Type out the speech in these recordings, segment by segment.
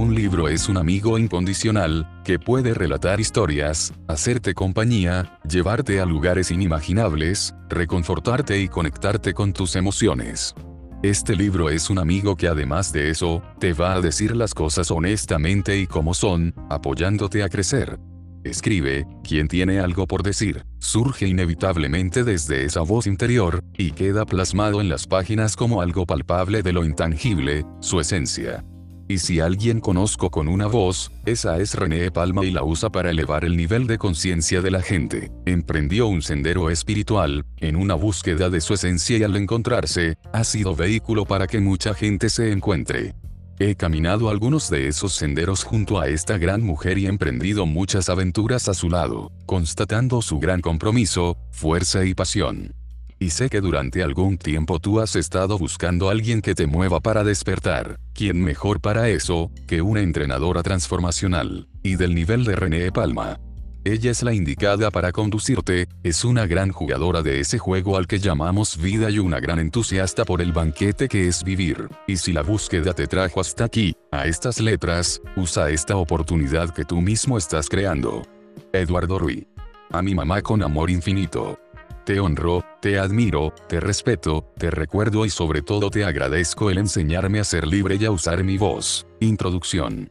Un libro es un amigo incondicional, que puede relatar historias, hacerte compañía, llevarte a lugares inimaginables, reconfortarte y conectarte con tus emociones. Este libro es un amigo que además de eso, te va a decir las cosas honestamente y como son, apoyándote a crecer. Escribe, quien tiene algo por decir, surge inevitablemente desde esa voz interior, y queda plasmado en las páginas como algo palpable de lo intangible, su esencia. Y si alguien conozco con una voz, esa es René Palma y la usa para elevar el nivel de conciencia de la gente. Emprendió un sendero espiritual, en una búsqueda de su esencia y al encontrarse, ha sido vehículo para que mucha gente se encuentre. He caminado algunos de esos senderos junto a esta gran mujer y emprendido muchas aventuras a su lado, constatando su gran compromiso, fuerza y pasión. Y sé que durante algún tiempo tú has estado buscando alguien que te mueva para despertar. ¿Quién mejor para eso, que una entrenadora transformacional? Y del nivel de René Palma. Ella es la indicada para conducirte, es una gran jugadora de ese juego al que llamamos vida y una gran entusiasta por el banquete que es vivir. Y si la búsqueda te trajo hasta aquí, a estas letras, usa esta oportunidad que tú mismo estás creando. Eduardo Ruiz. A mi mamá con amor infinito. Te honro, te admiro, te respeto, te recuerdo y sobre todo te agradezco el enseñarme a ser libre y a usar mi voz. Introducción.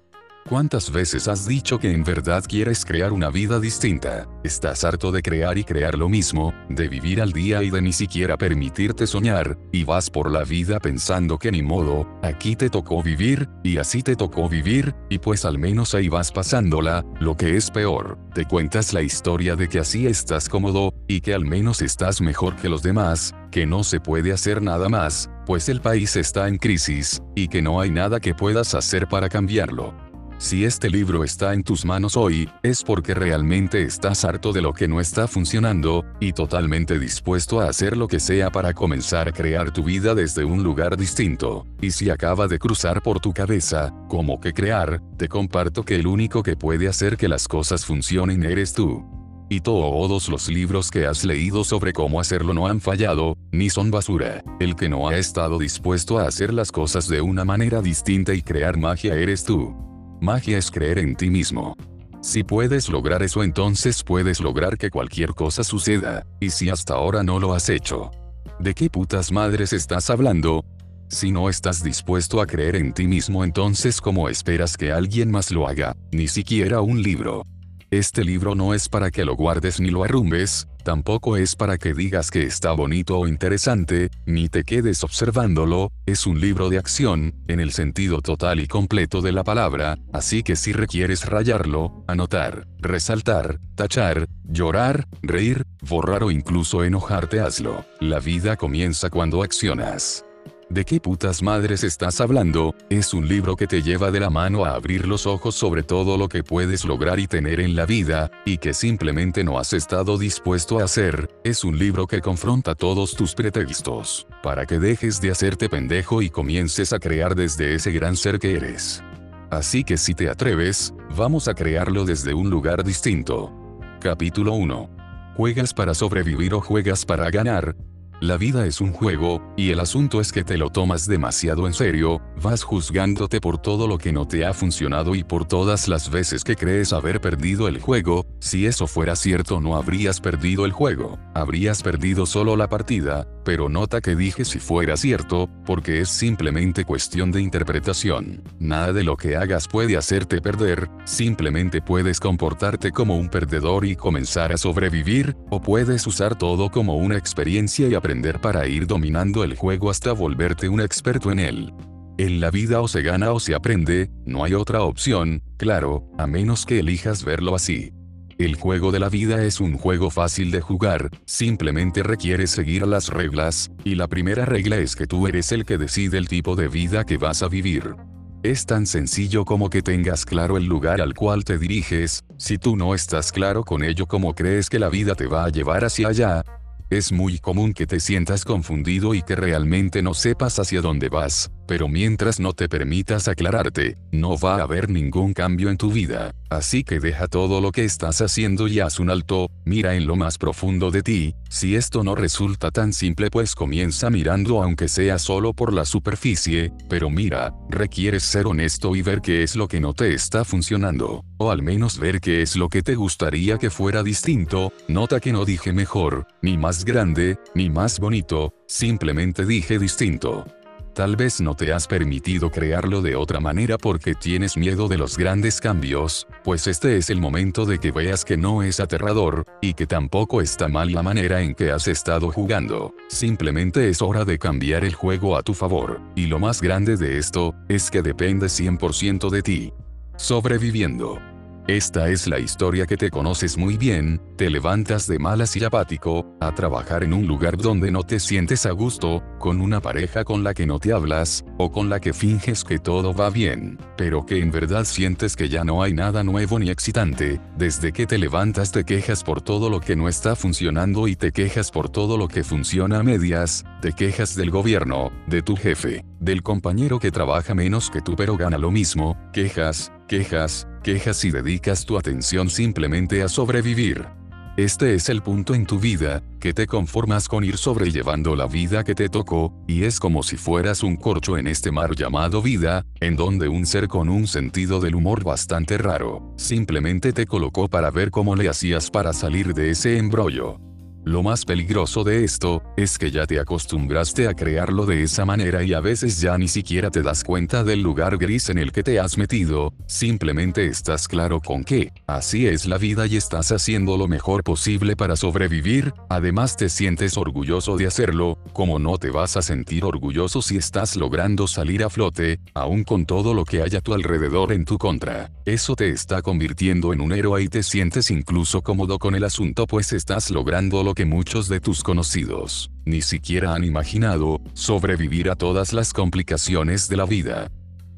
¿Cuántas veces has dicho que en verdad quieres crear una vida distinta? Estás harto de crear y crear lo mismo, de vivir al día y de ni siquiera permitirte soñar, y vas por la vida pensando que ni modo, aquí te tocó vivir, y así te tocó vivir, y pues al menos ahí vas pasándola, lo que es peor, te cuentas la historia de que así estás cómodo, y que al menos estás mejor que los demás, que no se puede hacer nada más, pues el país está en crisis, y que no hay nada que puedas hacer para cambiarlo. Si este libro está en tus manos hoy, es porque realmente estás harto de lo que no está funcionando, y totalmente dispuesto a hacer lo que sea para comenzar a crear tu vida desde un lugar distinto. Y si acaba de cruzar por tu cabeza, ¿cómo que crear? Te comparto que el único que puede hacer que las cosas funcionen eres tú. Y todos los libros que has leído sobre cómo hacerlo no han fallado, ni son basura. El que no ha estado dispuesto a hacer las cosas de una manera distinta y crear magia eres tú. Magia es creer en ti mismo. Si puedes lograr eso entonces puedes lograr que cualquier cosa suceda, y si hasta ahora no lo has hecho. ¿De qué putas madres estás hablando? Si no estás dispuesto a creer en ti mismo entonces ¿cómo esperas que alguien más lo haga? Ni siquiera un libro. Este libro no es para que lo guardes ni lo arrumbes, tampoco es para que digas que está bonito o interesante, ni te quedes observándolo, es un libro de acción, en el sentido total y completo de la palabra, así que si requieres rayarlo, anotar, resaltar, tachar, llorar, reír, borrar o incluso enojarte hazlo. La vida comienza cuando accionas. ¿De qué putas madres estás hablando? Es un libro que te lleva de la mano a abrir los ojos sobre todo lo que puedes lograr y tener en la vida, y que simplemente no has estado dispuesto a hacer, es un libro que confronta todos tus pretextos, para que dejes de hacerte pendejo y comiences a crear desde ese gran ser que eres. Así que si te atreves, vamos a crearlo desde un lugar distinto. Capítulo 1. ¿Juegas para sobrevivir o juegas para ganar? La vida es un juego, y el asunto es que te lo tomas demasiado en serio, vas juzgándote por todo lo que no te ha funcionado y por todas las veces que crees haber perdido el juego, si eso fuera cierto no habrías perdido el juego, habrías perdido solo la partida, pero nota que dije si fuera cierto, porque es simplemente cuestión de interpretación. Nada de lo que hagas puede hacerte perder, simplemente puedes comportarte como un perdedor y comenzar a sobrevivir, o puedes usar todo como una experiencia y aprender para ir dominando el juego hasta volverte un experto en él. En la vida o se gana o se aprende, no hay otra opción, claro, a menos que elijas verlo así. El juego de la vida es un juego fácil de jugar, simplemente requiere seguir las reglas, y la primera regla es que tú eres el que decide el tipo de vida que vas a vivir. Es tan sencillo como que tengas claro el lugar al cual te diriges, si tú no estás claro con ello como crees que la vida te va a llevar hacia allá, es muy común que te sientas confundido y que realmente no sepas hacia dónde vas, pero mientras no te permitas aclararte, no va a haber ningún cambio en tu vida. Así que deja todo lo que estás haciendo y haz un alto, mira en lo más profundo de ti, si esto no resulta tan simple pues comienza mirando aunque sea solo por la superficie, pero mira, requieres ser honesto y ver qué es lo que no te está funcionando, o al menos ver qué es lo que te gustaría que fuera distinto, nota que no dije mejor, ni más grande, ni más bonito, simplemente dije distinto. Tal vez no te has permitido crearlo de otra manera porque tienes miedo de los grandes cambios, pues este es el momento de que veas que no es aterrador, y que tampoco está mal la manera en que has estado jugando. Simplemente es hora de cambiar el juego a tu favor, y lo más grande de esto, es que depende 100% de ti. Sobreviviendo. Esta es la historia que te conoces muy bien, te levantas de malas y apático, a trabajar en un lugar donde no te sientes a gusto, con una pareja con la que no te hablas, o con la que finges que todo va bien, pero que en verdad sientes que ya no hay nada nuevo ni excitante, desde que te levantas te quejas por todo lo que no está funcionando y te quejas por todo lo que funciona a medias, te quejas del gobierno, de tu jefe, del compañero que trabaja menos que tú pero gana lo mismo, quejas, quejas, quejas y dedicas tu atención simplemente a sobrevivir. Este es el punto en tu vida, que te conformas con ir sobrellevando la vida que te tocó, y es como si fueras un corcho en este mar llamado vida, en donde un ser con un sentido del humor bastante raro, simplemente te colocó para ver cómo le hacías para salir de ese embrollo. Lo más peligroso de esto, es que ya te acostumbraste a crearlo de esa manera y a veces ya ni siquiera te das cuenta del lugar gris en el que te has metido, simplemente estás claro con que, así es la vida y estás haciendo lo mejor posible para sobrevivir, además te sientes orgulloso de hacerlo, como no te vas a sentir orgulloso si estás logrando salir a flote, aún con todo lo que hay a tu alrededor en tu contra. Eso te está convirtiendo en un héroe y te sientes incluso cómodo con el asunto pues estás logrando lo que muchos de tus conocidos ni siquiera han imaginado, sobrevivir a todas las complicaciones de la vida.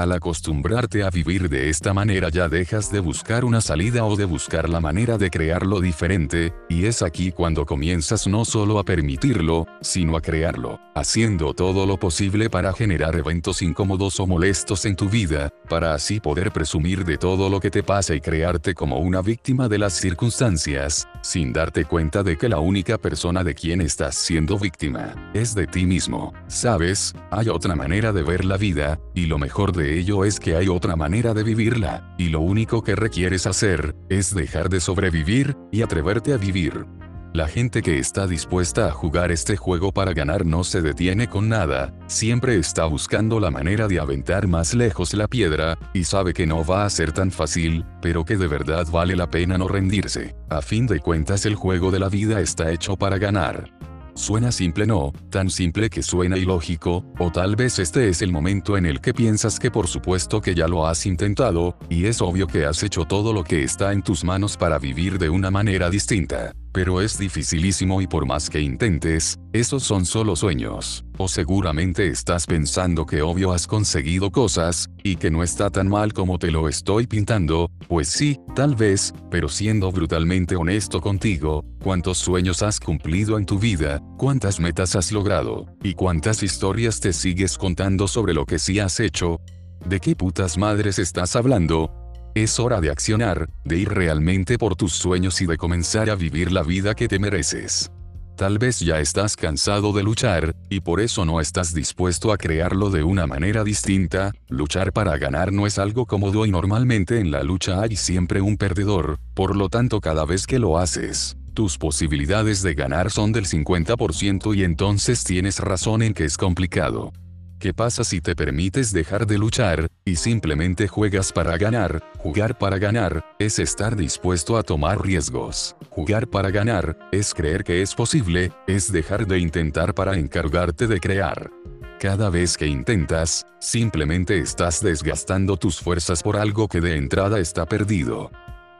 Al acostumbrarte a vivir de esta manera ya dejas de buscar una salida o de buscar la manera de crearlo diferente, y es aquí cuando comienzas no solo a permitirlo, sino a crearlo, haciendo todo lo posible para generar eventos incómodos o molestos en tu vida, para así poder presumir de todo lo que te pasa y crearte como una víctima de las circunstancias, sin darte cuenta de que la única persona de quien estás siendo víctima, es de ti mismo. Sabes, hay otra manera de ver la vida, y lo mejor de ello es que hay otra manera de vivirla, y lo único que requieres hacer, es dejar de sobrevivir, y atreverte a vivir. La gente que está dispuesta a jugar este juego para ganar no se detiene con nada, siempre está buscando la manera de aventar más lejos la piedra, y sabe que no va a ser tan fácil, pero que de verdad vale la pena no rendirse. A fin de cuentas el juego de la vida está hecho para ganar. Suena simple no, tan simple que suena ilógico, o tal vez este es el momento en el que piensas que por supuesto que ya lo has intentado, y es obvio que has hecho todo lo que está en tus manos para vivir de una manera distinta. Pero es dificilísimo y por más que intentes, esos son solo sueños. O seguramente estás pensando que obvio has conseguido cosas, y que no está tan mal como te lo estoy pintando, pues sí, tal vez, pero siendo brutalmente honesto contigo, ¿cuántos sueños has cumplido en tu vida? ¿Cuántas metas has logrado? ¿Y cuántas historias te sigues contando sobre lo que sí has hecho? ¿De qué putas madres estás hablando? Es hora de accionar, de ir realmente por tus sueños y de comenzar a vivir la vida que te mereces. Tal vez ya estás cansado de luchar, y por eso no estás dispuesto a crearlo de una manera distinta, luchar para ganar no es algo cómodo y normalmente en la lucha hay siempre un perdedor, por lo tanto cada vez que lo haces, tus posibilidades de ganar son del 50% y entonces tienes razón en que es complicado. ¿Qué pasa si te permites dejar de luchar, y simplemente juegas para ganar? Jugar para ganar, es estar dispuesto a tomar riesgos. Jugar para ganar, es creer que es posible, es dejar de intentar para encargarte de crear. Cada vez que intentas, simplemente estás desgastando tus fuerzas por algo que de entrada está perdido.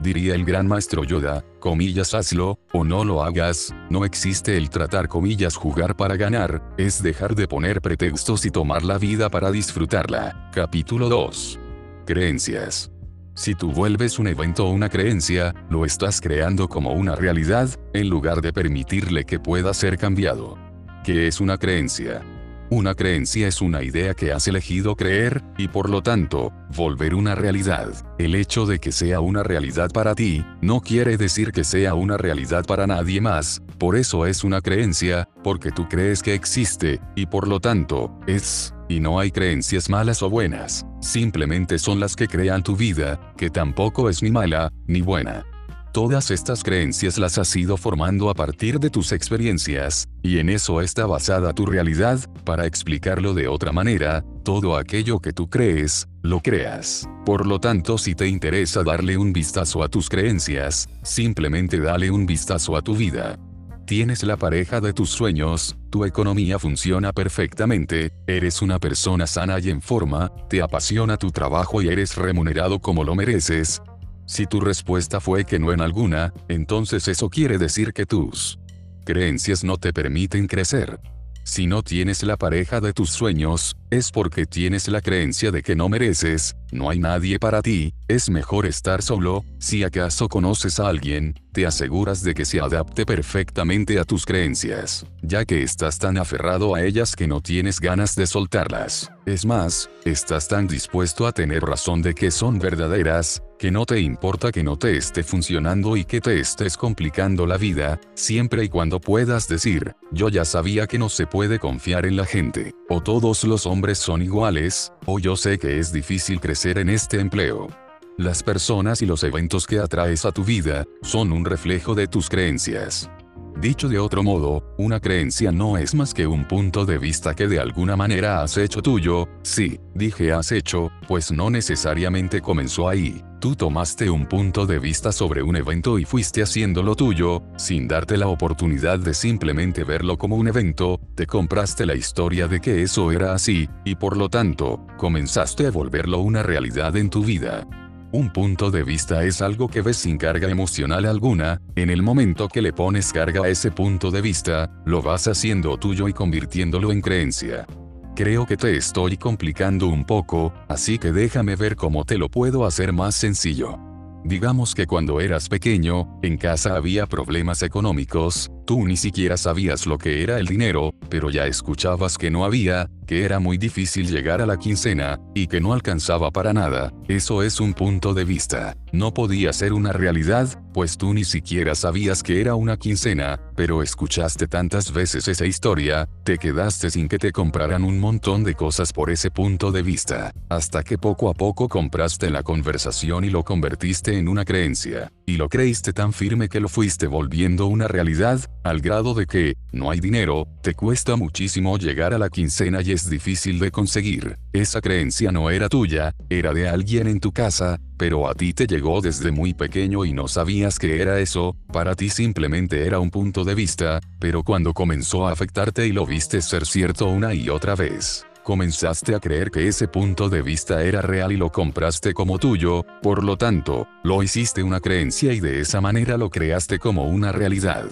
Diría el gran maestro Yoda, comillas hazlo, o no lo hagas, no existe el tratar comillas jugar para ganar, es dejar de poner pretextos y tomar la vida para disfrutarla. Capítulo 2. Creencias. Si tú vuelves un evento o una creencia, lo estás creando como una realidad, en lugar de permitirle que pueda ser cambiado. ¿Qué es una creencia? Una creencia es una idea que has elegido creer, y por lo tanto, volver una realidad. El hecho de que sea una realidad para ti, no quiere decir que sea una realidad para nadie más, por eso es una creencia, porque tú crees que existe, y por lo tanto, es, y no hay creencias malas o buenas, simplemente son las que crean tu vida, que tampoco es ni mala, ni buena. Todas estas creencias las has ido formando a partir de tus experiencias, y en eso está basada tu realidad, para explicarlo de otra manera, todo aquello que tú crees, lo creas. Por lo tanto, si te interesa darle un vistazo a tus creencias, simplemente dale un vistazo a tu vida. Tienes la pareja de tus sueños, tu economía funciona perfectamente, eres una persona sana y en forma, te apasiona tu trabajo y eres remunerado como lo mereces, si tu respuesta fue que no en alguna, entonces eso quiere decir que tus creencias no te permiten crecer. Si no tienes la pareja de tus sueños, es porque tienes la creencia de que no mereces, no hay nadie para ti, es mejor estar solo, si acaso conoces a alguien, te aseguras de que se adapte perfectamente a tus creencias, ya que estás tan aferrado a ellas que no tienes ganas de soltarlas. Es más, estás tan dispuesto a tener razón de que son verdaderas, que no te importa que no te esté funcionando y que te estés complicando la vida, siempre y cuando puedas decir, yo ya sabía que no se puede confiar en la gente, o todos los hombres son iguales, o yo sé que es difícil crecer en este empleo. Las personas y los eventos que atraes a tu vida, son un reflejo de tus creencias. Dicho de otro modo, una creencia no es más que un punto de vista que de alguna manera has hecho tuyo, sí, dije has hecho, pues no necesariamente comenzó ahí. Tú tomaste un punto de vista sobre un evento y fuiste haciéndolo tuyo, sin darte la oportunidad de simplemente verlo como un evento, te compraste la historia de que eso era así, y por lo tanto, comenzaste a volverlo una realidad en tu vida. Un punto de vista es algo que ves sin carga emocional alguna, en el momento que le pones carga a ese punto de vista, lo vas haciendo tuyo y convirtiéndolo en creencia. Creo que te estoy complicando un poco, así que déjame ver cómo te lo puedo hacer más sencillo. Digamos que cuando eras pequeño, en casa había problemas económicos, tú ni siquiera sabías lo que era el dinero, pero ya escuchabas que no había, que era muy difícil llegar a la quincena, y que no alcanzaba para nada, eso es un punto de vista. No podía ser una realidad, pues tú ni siquiera sabías que era una quincena, pero escuchaste tantas veces esa historia, te quedaste sin que te compraran un montón de cosas por ese punto de vista, hasta que poco a poco compraste la conversación y lo convertiste en una creencia, y lo creíste tan firme que lo fuiste volviendo una realidad, al grado de que, no hay dinero, te cuesta muchísimo llegar a la quincena y es difícil de conseguir. Esa creencia no era tuya, era de alguien en tu casa, pero a ti te llegó desde muy pequeño y no sabías que era eso, para ti simplemente era un punto de vista, pero cuando comenzó a afectarte y lo viste ser cierto una y otra vez, comenzaste a creer que ese punto de vista era real y lo compraste como tuyo, por lo tanto, lo hiciste una creencia y de esa manera lo creaste como una realidad.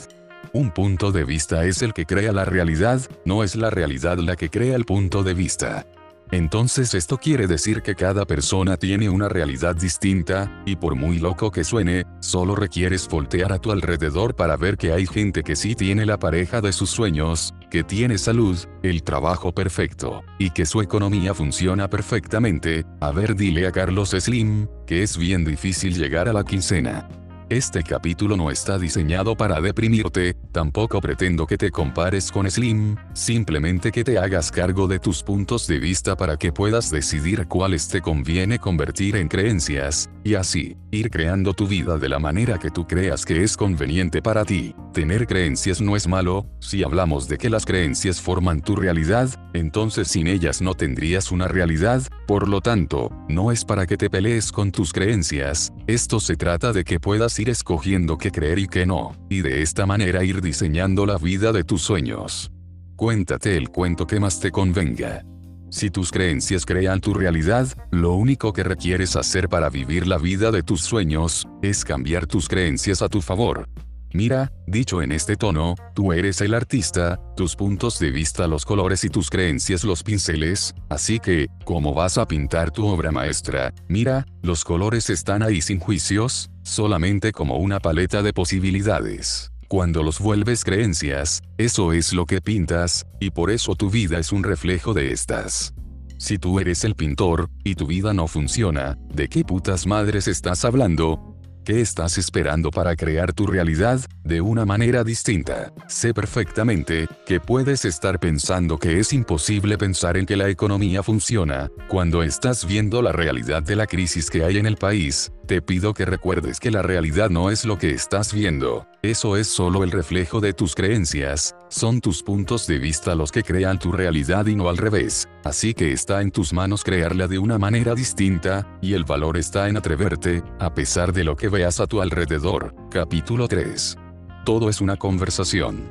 Un punto de vista es el que crea la realidad, no es la realidad la que crea el punto de vista. Entonces esto quiere decir que cada persona tiene una realidad distinta, y por muy loco que suene, solo requieres voltear a tu alrededor para ver que hay gente que sí tiene la pareja de sus sueños, que tiene salud, el trabajo perfecto, y que su economía funciona perfectamente. A ver dile a Carlos Slim, que es bien difícil llegar a la quincena. Este capítulo no está diseñado para deprimirte, tampoco pretendo que te compares con Slim, simplemente que te hagas cargo de tus puntos de vista para que puedas decidir cuáles te conviene convertir en creencias, y así, ir creando tu vida de la manera que tú creas que es conveniente para ti. Tener creencias no es malo, si hablamos de que las creencias forman tu realidad, entonces sin ellas no tendrías una realidad, por lo tanto, no es para que te pelees con tus creencias, esto se trata de que puedas ir escogiendo qué creer y qué no, y de esta manera ir diseñando la vida de tus sueños. Cuéntate el cuento que más te convenga. Si tus creencias crean tu realidad, lo único que requieres hacer para vivir la vida de tus sueños, es cambiar tus creencias a tu favor. Mira, dicho en este tono, tú eres el artista, tus puntos de vista los colores y tus creencias los pinceles, así que, ¿cómo vas a pintar tu obra maestra? Mira, los colores están ahí sin juicios, solamente como una paleta de posibilidades. Cuando los vuelves creencias, eso es lo que pintas, y por eso tu vida es un reflejo de estas. Si tú eres el pintor, y tu vida no funciona, ¿de qué putas madres estás hablando? ¿Qué estás esperando para crear tu realidad de una manera distinta? Sé perfectamente que puedes estar pensando que es imposible pensar en que la economía funciona, cuando estás viendo la realidad de la crisis que hay en el país, te pido que recuerdes que la realidad no es lo que estás viendo, eso es solo el reflejo de tus creencias, son tus puntos de vista los que crean tu realidad y no al revés, así que está en tus manos crearla de una manera distinta, y el valor está en atreverte, a pesar de lo que veas a tu alrededor. Capítulo 3. Todo es una conversación.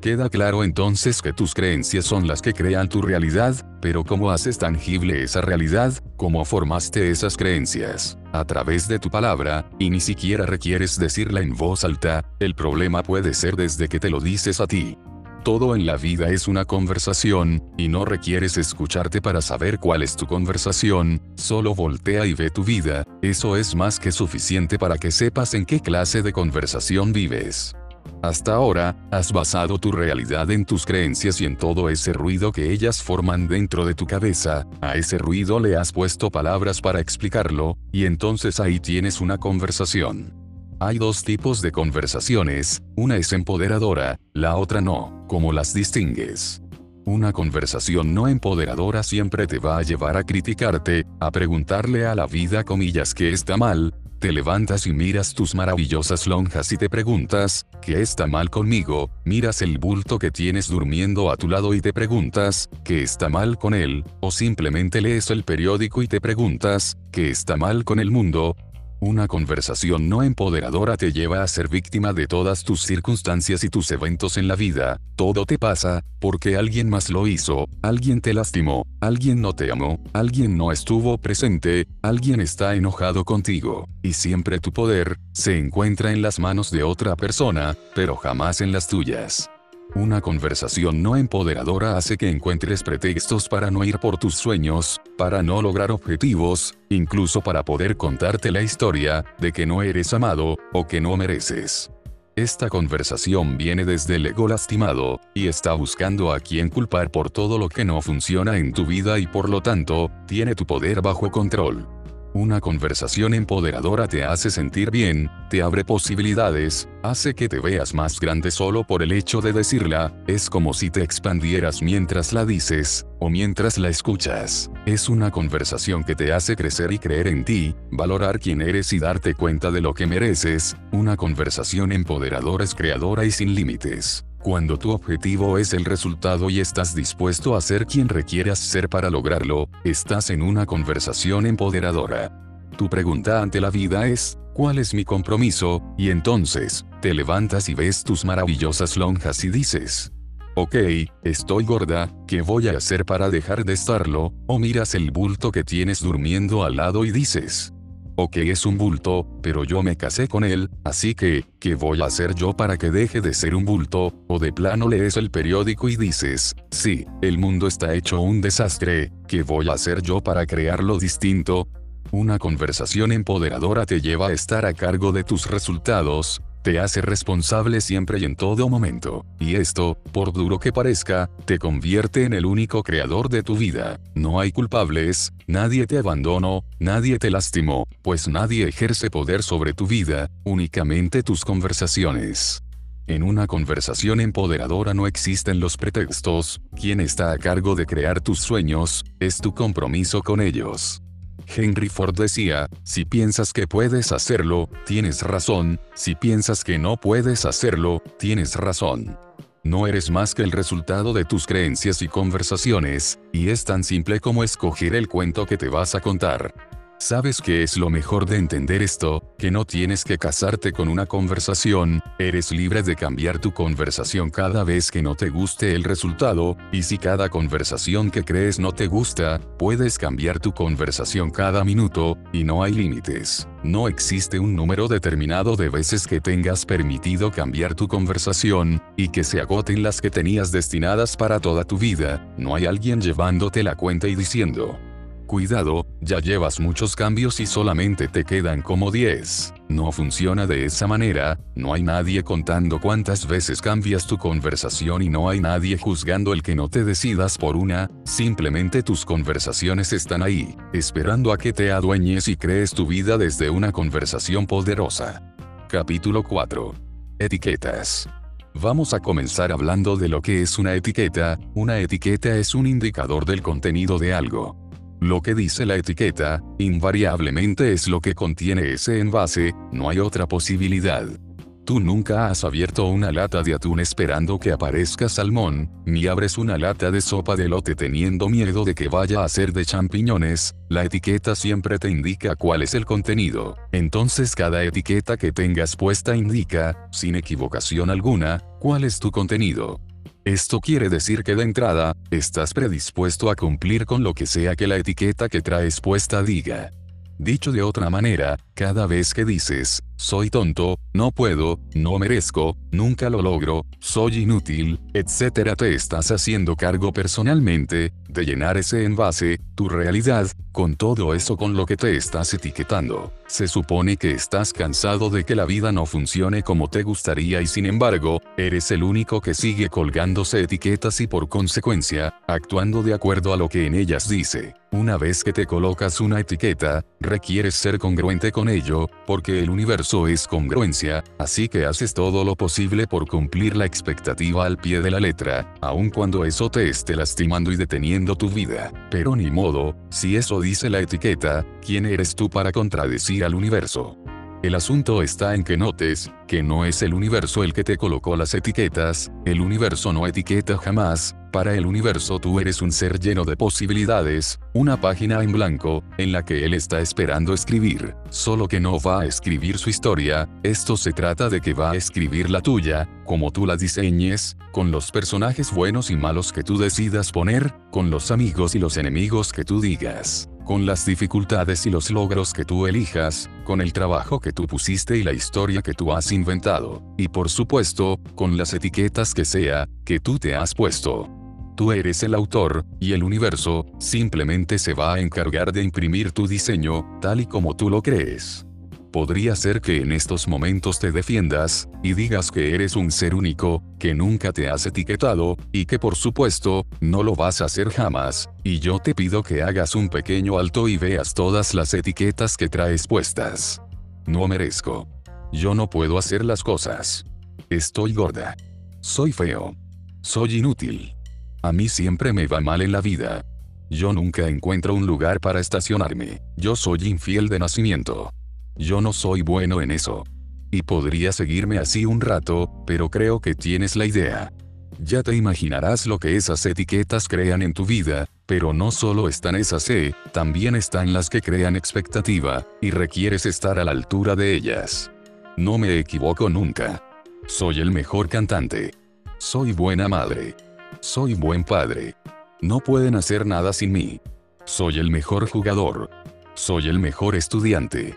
Queda claro entonces que tus creencias son las que crean tu realidad, pero ¿cómo haces tangible esa realidad? ¿Cómo formaste esas creencias? A través de tu palabra, y ni siquiera requieres decirla en voz alta, el problema puede ser desde que te lo dices a ti. Todo en la vida es una conversación, y no requieres escucharte para saber cuál es tu conversación, solo voltea y ve tu vida, eso es más que suficiente para que sepas en qué clase de conversación vives. Hasta ahora, has basado tu realidad en tus creencias y en todo ese ruido que ellas forman dentro de tu cabeza, a ese ruido le has puesto palabras para explicarlo, y entonces ahí tienes una conversación. Hay dos tipos de conversaciones, una es empoderadora, la otra no, ¿cómo las distingues? Una conversación no empoderadora siempre te va a llevar a criticarte, a preguntarle a la vida comillas que está mal, te levantas y miras tus maravillosas lonjas y te preguntas, ¿qué está mal conmigo? Miras el bulto que tienes durmiendo a tu lado y te preguntas, ¿qué está mal con él? O simplemente lees el periódico y te preguntas, ¿qué está mal con el mundo? Una conversación no empoderadora te lleva a ser víctima de todas tus circunstancias y tus eventos en la vida. Todo te pasa, porque alguien más lo hizo, alguien te lastimó, alguien no te amó, alguien no estuvo presente, alguien está enojado contigo. Y siempre tu poder, se encuentra en las manos de otra persona, pero jamás en las tuyas. Una conversación no empoderadora hace que encuentres pretextos para no ir por tus sueños, para no lograr objetivos, incluso para poder contarte la historia de que no eres amado, o que no mereces. Esta conversación viene desde el ego lastimado, y está buscando a quien culpar por todo lo que no funciona en tu vida y por lo tanto, tiene tu poder bajo control. Una conversación empoderadora te hace sentir bien, te abre posibilidades, hace que te veas más grande solo por el hecho de decirla, es como si te expandieras mientras la dices, o mientras la escuchas. Es una conversación que te hace crecer y creer en ti, valorar quién eres y darte cuenta de lo que mereces, una conversación empoderadora es creadora y sin límites. Cuando tu objetivo es el resultado y estás dispuesto a ser quien requieras ser para lograrlo, estás en una conversación empoderadora. Tu pregunta ante la vida es, ¿cuál es mi compromiso? Y entonces, te levantas y ves tus maravillosas lonjas y dices, Ok, estoy gorda, ¿qué voy a hacer para dejar de estarlo? O miras el bulto que tienes durmiendo al lado y dices, o que es un bulto, pero yo me casé con él, así que, ¿qué voy a hacer yo para que deje de ser un bulto? O de plano lees el periódico y dices, sí, el mundo está hecho un desastre, ¿qué voy a hacer yo para crearlo distinto? Una conversación empoderadora te lleva a estar a cargo de tus resultados, te hace responsable siempre y en todo momento. Y esto, por duro que parezca, te convierte en el único creador de tu vida. No hay culpables, nadie te abandonó, nadie te lastimó, pues nadie ejerce poder sobre tu vida, únicamente tus conversaciones. En una conversación empoderadora no existen los pretextos, quien está a cargo de crear tus sueños, es tu compromiso con ellos. Henry Ford decía, si piensas que puedes hacerlo, tienes razón, si piensas que no puedes hacerlo, tienes razón. No eres más que el resultado de tus creencias y conversaciones, y es tan simple como escoger el cuento que te vas a contar. ¿Sabes qué es lo mejor de entender esto? Que no tienes que casarte con una conversación, eres libre de cambiar tu conversación cada vez que no te guste el resultado, y si cada conversación que crees no te gusta, puedes cambiar tu conversación cada minuto, y no hay límites. No existe un número determinado de veces que tengas permitido cambiar tu conversación, y que se agoten las que tenías destinadas para toda tu vida, no hay alguien llevándote la cuenta y diciendo, cuidado, ya llevas muchos cambios y solamente te quedan como 10. No funciona de esa manera, no hay nadie contando cuántas veces cambias tu conversación y no hay nadie juzgando el que no te decidas por una, simplemente tus conversaciones están ahí, esperando a que te adueñes y crees tu vida desde una conversación poderosa. Capítulo 4. Etiquetas. Vamos a comenzar hablando de lo que es una etiqueta. Una etiqueta es un indicador del contenido de algo. Lo que dice la etiqueta, invariablemente es lo que contiene ese envase, no hay otra posibilidad. Tú nunca has abierto una lata de atún esperando que aparezca salmón, ni abres una lata de sopa de lote teniendo miedo de que vaya a ser de champiñones, la etiqueta siempre te indica cuál es el contenido. Entonces cada etiqueta que tengas puesta indica, sin equivocación alguna, cuál es tu contenido. Esto quiere decir que de entrada, estás predispuesto a cumplir con lo que sea que la etiqueta que traes puesta diga. Dicho de otra manera, cada vez que dices, soy tonto, no puedo, no merezco, nunca lo logro, soy inútil, etc. te estás haciendo cargo personalmente, de llenar ese envase, tu realidad, con todo eso con lo que te estás etiquetando. Se supone que estás cansado de que la vida no funcione como te gustaría y sin embargo, eres el único que sigue colgándose etiquetas y por consecuencia, actuando de acuerdo a lo que en ellas dice. Una vez que te colocas una etiqueta, requieres ser congruente con ello, porque el universo es congruencia, así que haces todo lo posible por cumplir la expectativa al pie de la letra, aun cuando eso te esté lastimando y deteniendo tu vida. Pero ni modo, si eso dice la etiqueta, ¿quién eres tú para contradecir al universo? El asunto está en que notes, que no es el universo el que te colocó las etiquetas, el universo no etiqueta jamás, para el universo tú eres un ser lleno de posibilidades, una página en blanco, en la que él está esperando escribir, solo que no va a escribir su historia, esto se trata de que va a escribir la tuya, como tú la diseñes, con los personajes buenos y malos que tú decidas poner, con los amigos y los enemigos que tú digas con las dificultades y los logros que tú elijas, con el trabajo que tú pusiste y la historia que tú has inventado, y por supuesto, con las etiquetas que sea, que tú te has puesto. Tú eres el autor, y el universo, simplemente se va a encargar de imprimir tu diseño, tal y como tú lo crees. Podría ser que en estos momentos te defiendas, y digas que eres un ser único, que nunca te has etiquetado, y que por supuesto, no lo vas a hacer jamás, y yo te pido que hagas un pequeño alto y veas todas las etiquetas que traes puestas. No merezco. Yo no puedo hacer las cosas. Estoy gorda. Soy feo. Soy inútil. A mí siempre me va mal en la vida. Yo nunca encuentro un lugar para estacionarme. Yo soy infiel de nacimiento. Yo no soy bueno en eso. Y podría seguirme así un rato, pero creo que tienes la idea. Ya te imaginarás lo que esas etiquetas crean en tu vida, pero no solo están esas E, también están las que crean expectativa, y requieres estar a la altura de ellas. No me equivoco nunca. Soy el mejor cantante. Soy buena madre. Soy buen padre. No pueden hacer nada sin mí. Soy el mejor jugador. Soy el mejor estudiante.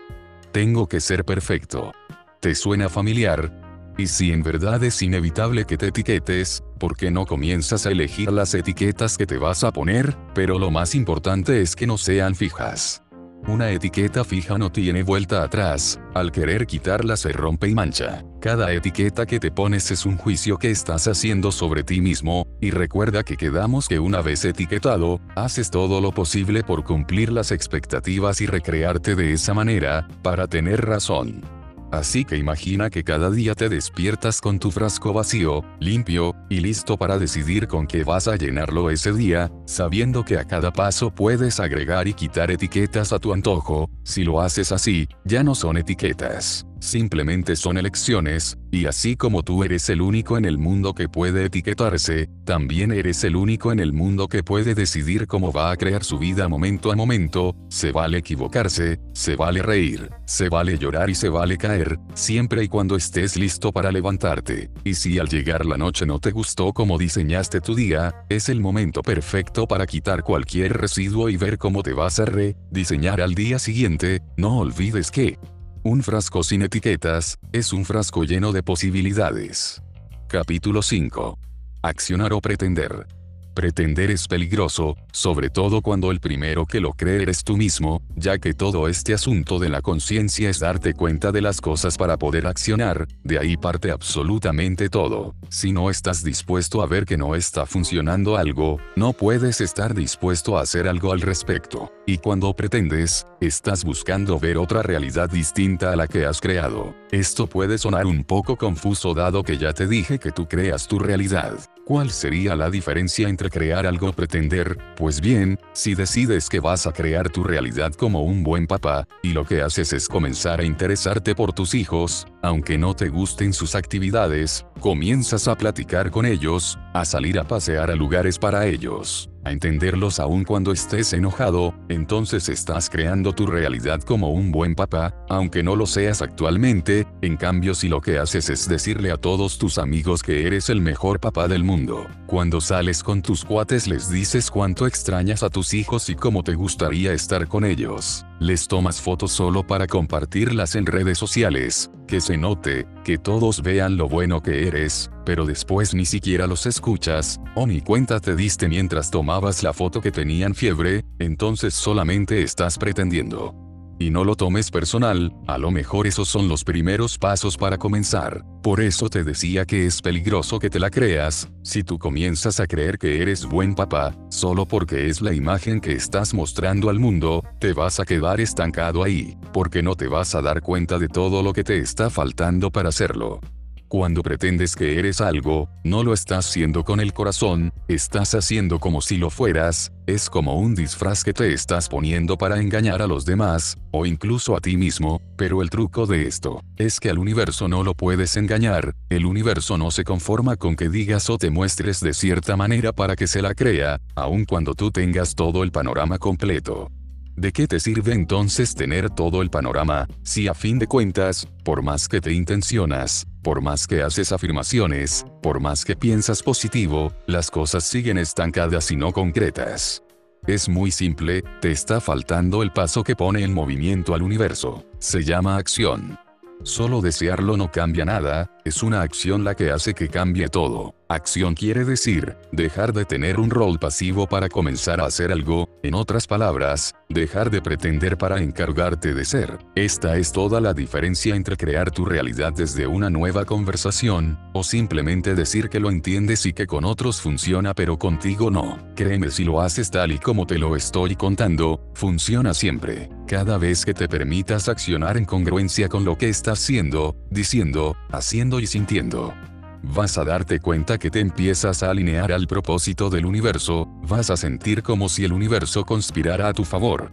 Tengo que ser perfecto. ¿Te suena familiar? Y si en verdad es inevitable que te etiquetes, ¿por qué no comienzas a elegir las etiquetas que te vas a poner? Pero lo más importante es que no sean fijas. Una etiqueta fija no tiene vuelta atrás, al querer quitarla se rompe y mancha. Cada etiqueta que te pones es un juicio que estás haciendo sobre ti mismo, y recuerda que quedamos que una vez etiquetado, haces todo lo posible por cumplir las expectativas y recrearte de esa manera, para tener razón. Así que imagina que cada día te despiertas con tu frasco vacío, limpio, y listo para decidir con qué vas a llenarlo ese día, sabiendo que a cada paso puedes agregar y quitar etiquetas a tu antojo, si lo haces así, ya no son etiquetas simplemente son elecciones, y así como tú eres el único en el mundo que puede etiquetarse, también eres el único en el mundo que puede decidir cómo va a crear su vida momento a momento, se vale equivocarse, se vale reír, se vale llorar y se vale caer, siempre y cuando estés listo para levantarte, y si al llegar la noche no te gustó como diseñaste tu día, es el momento perfecto para quitar cualquier residuo y ver cómo te vas a rediseñar al día siguiente, no olvides que, un frasco sin etiquetas, es un frasco lleno de posibilidades. Capítulo 5. Accionar o pretender. Pretender es peligroso, sobre todo cuando el primero que lo cree eres tú mismo, ya que todo este asunto de la conciencia es darte cuenta de las cosas para poder accionar, de ahí parte absolutamente todo. Si no estás dispuesto a ver que no está funcionando algo, no puedes estar dispuesto a hacer algo al respecto. Y cuando pretendes, estás buscando ver otra realidad distinta a la que has creado. Esto puede sonar un poco confuso dado que ya te dije que tú creas tu realidad. ¿Cuál sería la diferencia entre crear algo o pretender? Pues bien, si decides que vas a crear tu realidad como un buen papá, y lo que haces es comenzar a interesarte por tus hijos, aunque no te gusten sus actividades, comienzas a platicar con ellos, a salir a pasear a lugares para ellos a entenderlos aun cuando estés enojado, entonces estás creando tu realidad como un buen papá, aunque no lo seas actualmente, en cambio si lo que haces es decirle a todos tus amigos que eres el mejor papá del mundo, cuando sales con tus cuates les dices cuánto extrañas a tus hijos y cómo te gustaría estar con ellos, les tomas fotos solo para compartirlas en redes sociales, que se note, que todos vean lo bueno que eres, pero después ni siquiera los escuchas, o ni cuenta te diste mientras tomabas la foto que tenían fiebre, entonces solamente estás pretendiendo. Y no lo tomes personal, a lo mejor esos son los primeros pasos para comenzar. Por eso te decía que es peligroso que te la creas, si tú comienzas a creer que eres buen papá, solo porque es la imagen que estás mostrando al mundo, te vas a quedar estancado ahí, porque no te vas a dar cuenta de todo lo que te está faltando para hacerlo. Cuando pretendes que eres algo, no lo estás haciendo con el corazón, estás haciendo como si lo fueras, es como un disfraz que te estás poniendo para engañar a los demás, o incluso a ti mismo, pero el truco de esto, es que al universo no lo puedes engañar, el universo no se conforma con que digas o te muestres de cierta manera para que se la crea, aun cuando tú tengas todo el panorama completo. ¿De qué te sirve entonces tener todo el panorama, si a fin de cuentas, por más que te intencionas, por más que haces afirmaciones, por más que piensas positivo, las cosas siguen estancadas y no concretas? Es muy simple, te está faltando el paso que pone en movimiento al universo. Se llama acción. Solo desearlo no cambia nada, es una acción la que hace que cambie todo. Acción quiere decir, dejar de tener un rol pasivo para comenzar a hacer algo, en otras palabras, dejar de pretender para encargarte de ser. Esta es toda la diferencia entre crear tu realidad desde una nueva conversación, o simplemente decir que lo entiendes y que con otros funciona pero contigo no. Créeme si lo haces tal y como te lo estoy contando, funciona siempre. Cada vez que te permitas accionar en congruencia con lo que estás haciendo, diciendo, haciendo y sintiendo vas a darte cuenta que te empiezas a alinear al propósito del universo, vas a sentir como si el universo conspirara a tu favor.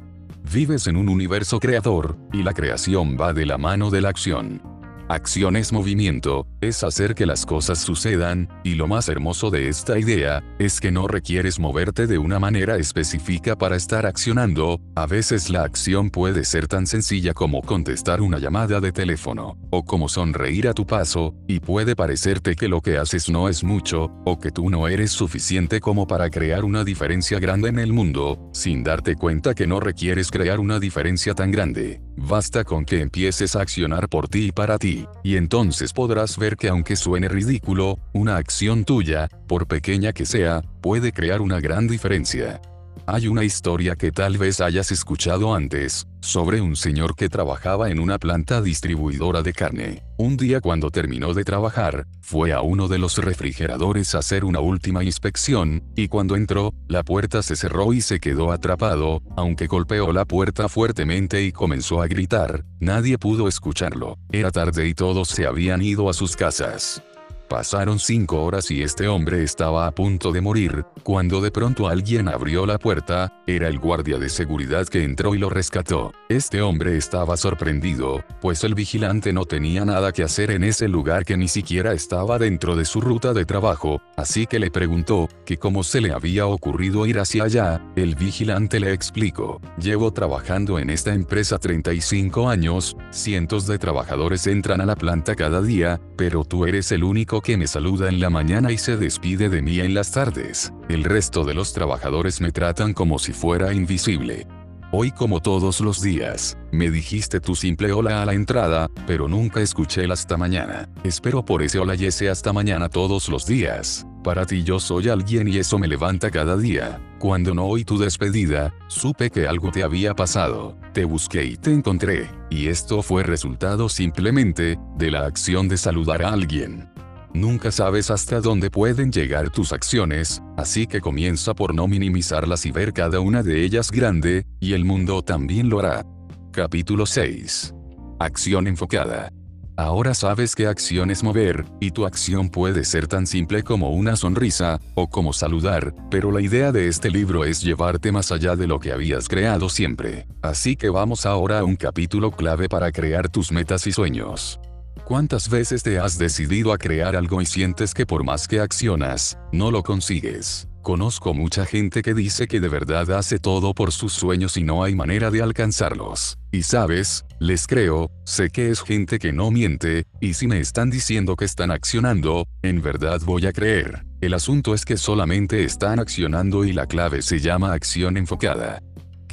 Vives en un universo creador, y la creación va de la mano de la acción. Acción es movimiento, es hacer que las cosas sucedan, y lo más hermoso de esta idea, es que no requieres moverte de una manera específica para estar accionando, a veces la acción puede ser tan sencilla como contestar una llamada de teléfono, o como sonreír a tu paso, y puede parecerte que lo que haces no es mucho, o que tú no eres suficiente como para crear una diferencia grande en el mundo, sin darte cuenta que no requieres crear una diferencia tan grande. Basta con que empieces a accionar por ti y para ti, y entonces podrás ver que aunque suene ridículo, una acción tuya, por pequeña que sea, puede crear una gran diferencia. Hay una historia que tal vez hayas escuchado antes, sobre un señor que trabajaba en una planta distribuidora de carne. Un día cuando terminó de trabajar, fue a uno de los refrigeradores a hacer una última inspección, y cuando entró, la puerta se cerró y se quedó atrapado, aunque golpeó la puerta fuertemente y comenzó a gritar, nadie pudo escucharlo. Era tarde y todos se habían ido a sus casas. Pasaron cinco horas y este hombre estaba a punto de morir, cuando de pronto alguien abrió la puerta, era el guardia de seguridad que entró y lo rescató. Este hombre estaba sorprendido, pues el vigilante no tenía nada que hacer en ese lugar que ni siquiera estaba dentro de su ruta de trabajo, así que le preguntó, que cómo se le había ocurrido ir hacia allá, el vigilante le explicó, llevo trabajando en esta empresa 35 años, cientos de trabajadores entran a la planta cada día, pero tú eres el único que me saluda en la mañana y se despide de mí en las tardes. El resto de los trabajadores me tratan como si fuera invisible. Hoy como todos los días, me dijiste tu simple hola a la entrada, pero nunca escuché el hasta mañana. Espero por ese hola y ese hasta mañana todos los días. Para ti yo soy alguien y eso me levanta cada día. Cuando no oí tu despedida, supe que algo te había pasado. Te busqué y te encontré. Y esto fue resultado simplemente de la acción de saludar a alguien. Nunca sabes hasta dónde pueden llegar tus acciones, así que comienza por no minimizarlas y ver cada una de ellas grande, y el mundo también lo hará. Capítulo 6. Acción enfocada. Ahora sabes qué acción es mover, y tu acción puede ser tan simple como una sonrisa, o como saludar, pero la idea de este libro es llevarte más allá de lo que habías creado siempre. Así que vamos ahora a un capítulo clave para crear tus metas y sueños. ¿Cuántas veces te has decidido a crear algo y sientes que por más que accionas, no lo consigues? Conozco mucha gente que dice que de verdad hace todo por sus sueños y no hay manera de alcanzarlos. Y sabes, les creo, sé que es gente que no miente, y si me están diciendo que están accionando, en verdad voy a creer. El asunto es que solamente están accionando y la clave se llama acción enfocada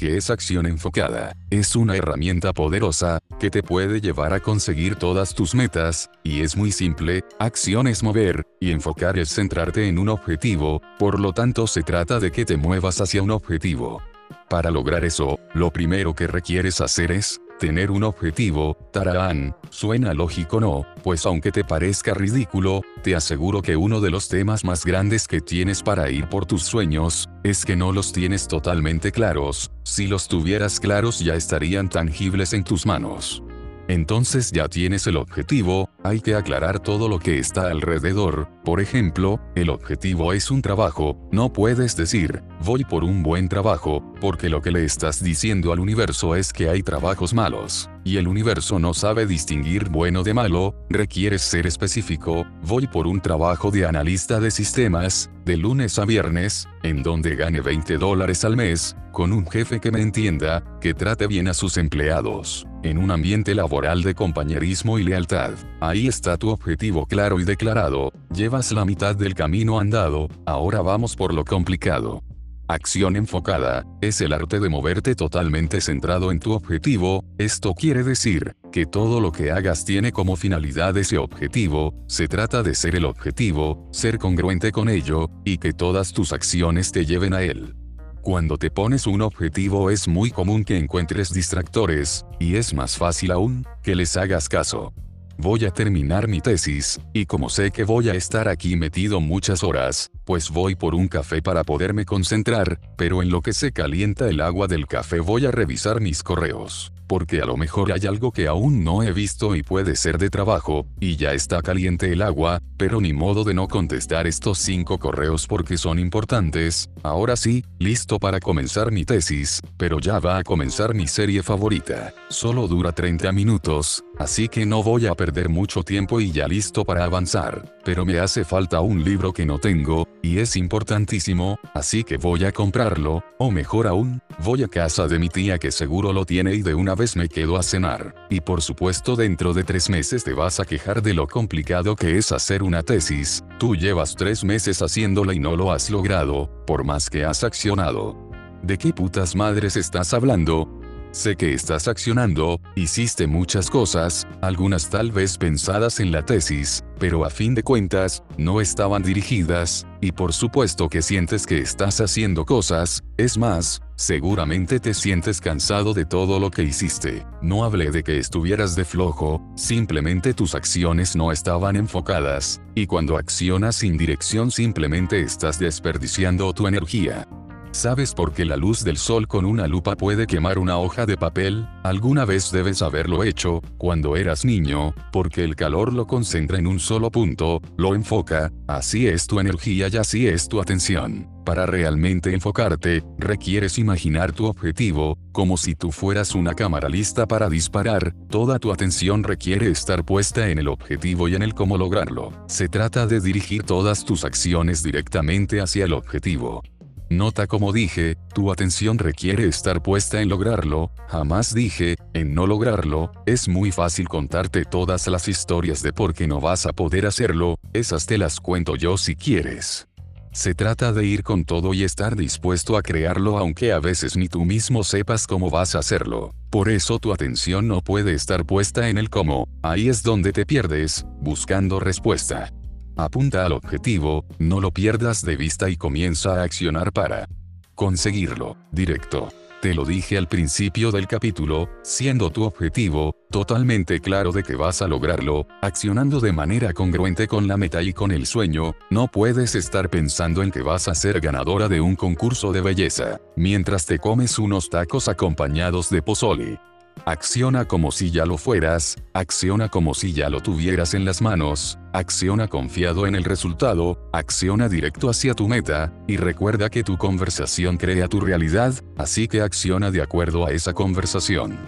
que es acción enfocada. Es una herramienta poderosa, que te puede llevar a conseguir todas tus metas, y es muy simple, acción es mover, y enfocar es centrarte en un objetivo, por lo tanto se trata de que te muevas hacia un objetivo. Para lograr eso, lo primero que requieres hacer es, Tener un objetivo, tarán, suena lógico no, pues aunque te parezca ridículo, te aseguro que uno de los temas más grandes que tienes para ir por tus sueños, es que no los tienes totalmente claros, si los tuvieras claros ya estarían tangibles en tus manos. Entonces ya tienes el objetivo, hay que aclarar todo lo que está alrededor, por ejemplo, el objetivo es un trabajo, no puedes decir, voy por un buen trabajo, porque lo que le estás diciendo al universo es que hay trabajos malos, y el universo no sabe distinguir bueno de malo, requieres ser específico, voy por un trabajo de analista de sistemas, de lunes a viernes, en donde gane 20 dólares al mes, con un jefe que me entienda, que trate bien a sus empleados, en un ambiente laboral de compañerismo y lealtad. Ahí está tu objetivo claro y declarado, llevas la mitad del camino andado, ahora vamos por lo complicado. Acción enfocada, es el arte de moverte totalmente centrado en tu objetivo, esto quiere decir, que todo lo que hagas tiene como finalidad ese objetivo, se trata de ser el objetivo, ser congruente con ello, y que todas tus acciones te lleven a él. Cuando te pones un objetivo es muy común que encuentres distractores, y es más fácil aún, que les hagas caso. Voy a terminar mi tesis, y como sé que voy a estar aquí metido muchas horas, pues voy por un café para poderme concentrar, pero en lo que se calienta el agua del café voy a revisar mis correos porque a lo mejor hay algo que aún no he visto y puede ser de trabajo, y ya está caliente el agua, pero ni modo de no contestar estos cinco correos porque son importantes, ahora sí, listo para comenzar mi tesis, pero ya va a comenzar mi serie favorita. Solo dura 30 minutos, así que no voy a perder mucho tiempo y ya listo para avanzar, pero me hace falta un libro que no tengo, y es importantísimo, así que voy a comprarlo, o mejor aún, voy a casa de mi tía que seguro lo tiene y de una vez me quedo a cenar. Y por supuesto dentro de tres meses te vas a quejar de lo complicado que es hacer una tesis, tú llevas tres meses haciéndola y no lo has logrado, por más que has accionado. ¿De qué putas madres estás hablando? Sé que estás accionando, hiciste muchas cosas, algunas tal vez pensadas en la tesis, pero a fin de cuentas, no estaban dirigidas, y por supuesto que sientes que estás haciendo cosas, es más, seguramente te sientes cansado de todo lo que hiciste. No hablé de que estuvieras de flojo, simplemente tus acciones no estaban enfocadas, y cuando accionas sin dirección simplemente estás desperdiciando tu energía. ¿Sabes por qué la luz del sol con una lupa puede quemar una hoja de papel? Alguna vez debes haberlo hecho, cuando eras niño, porque el calor lo concentra en un solo punto, lo enfoca, así es tu energía y así es tu atención. Para realmente enfocarte, requieres imaginar tu objetivo, como si tú fueras una cámara lista para disparar, toda tu atención requiere estar puesta en el objetivo y en el cómo lograrlo. Se trata de dirigir todas tus acciones directamente hacia el objetivo. Nota como dije, tu atención requiere estar puesta en lograrlo, jamás dije, en no lograrlo, es muy fácil contarte todas las historias de por qué no vas a poder hacerlo, esas te las cuento yo si quieres. Se trata de ir con todo y estar dispuesto a crearlo aunque a veces ni tú mismo sepas cómo vas a hacerlo. Por eso tu atención no puede estar puesta en el cómo, ahí es donde te pierdes, buscando respuesta. Apunta al objetivo, no lo pierdas de vista y comienza a accionar para conseguirlo, directo. Te lo dije al principio del capítulo, siendo tu objetivo, totalmente claro de que vas a lograrlo, accionando de manera congruente con la meta y con el sueño, no puedes estar pensando en que vas a ser ganadora de un concurso de belleza, mientras te comes unos tacos acompañados de pozole. Acciona como si ya lo fueras, acciona como si ya lo tuvieras en las manos, acciona confiado en el resultado, acciona directo hacia tu meta, y recuerda que tu conversación crea tu realidad, así que acciona de acuerdo a esa conversación.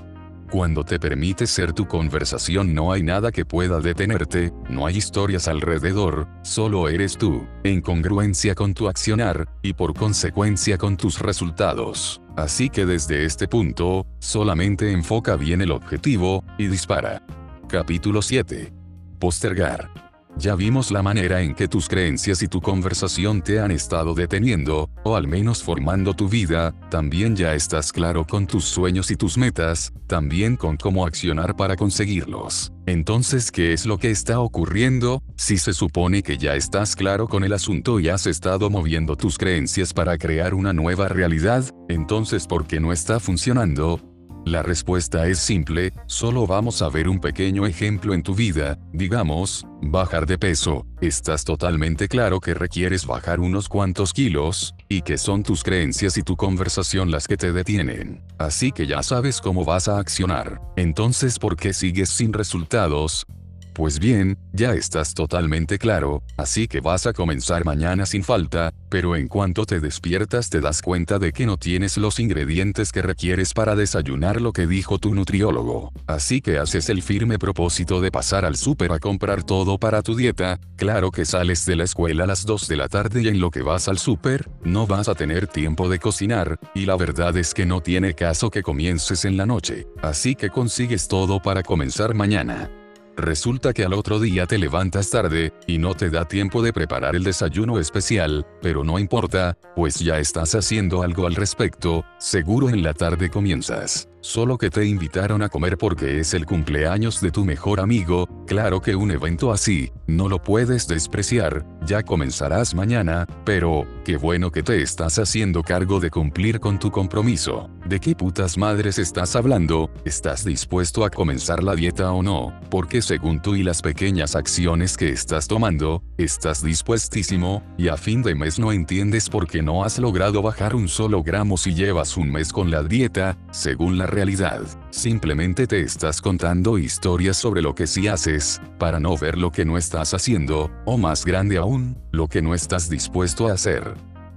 Cuando te permites ser tu conversación no hay nada que pueda detenerte, no hay historias alrededor, solo eres tú, en congruencia con tu accionar, y por consecuencia con tus resultados. Así que desde este punto, solamente enfoca bien el objetivo, y dispara. Capítulo 7. Postergar. Ya vimos la manera en que tus creencias y tu conversación te han estado deteniendo, o al menos formando tu vida, también ya estás claro con tus sueños y tus metas, también con cómo accionar para conseguirlos. Entonces, ¿qué es lo que está ocurriendo? Si se supone que ya estás claro con el asunto y has estado moviendo tus creencias para crear una nueva realidad, entonces ¿por qué no está funcionando? La respuesta es simple, solo vamos a ver un pequeño ejemplo en tu vida, digamos, bajar de peso, estás totalmente claro que requieres bajar unos cuantos kilos, y que son tus creencias y tu conversación las que te detienen. Así que ya sabes cómo vas a accionar. Entonces, ¿por qué sigues sin resultados? Pues bien, ya estás totalmente claro, así que vas a comenzar mañana sin falta, pero en cuanto te despiertas te das cuenta de que no tienes los ingredientes que requieres para desayunar lo que dijo tu nutriólogo. Así que haces el firme propósito de pasar al súper a comprar todo para tu dieta, claro que sales de la escuela a las 2 de la tarde y en lo que vas al súper, no vas a tener tiempo de cocinar, y la verdad es que no tiene caso que comiences en la noche, así que consigues todo para comenzar mañana. Resulta que al otro día te levantas tarde, y no te da tiempo de preparar el desayuno especial, pero no importa, pues ya estás haciendo algo al respecto, seguro en la tarde comienzas. Solo que te invitaron a comer porque es el cumpleaños de tu mejor amigo, claro que un evento así, no lo puedes despreciar, ya comenzarás mañana, pero, qué bueno que te estás haciendo cargo de cumplir con tu compromiso. ¿De qué putas madres estás hablando? ¿Estás dispuesto a comenzar la dieta o no? Porque según tú y las pequeñas acciones que estás tomando, estás dispuestísimo, y a fin de mes no entiendes por qué no has logrado bajar un solo gramo si llevas un mes con la dieta, según la realidad. Simplemente te estás contando historias sobre lo que sí haces, para no ver lo que no estás haciendo, o más grande aún, lo que no estás dispuesto a hacer.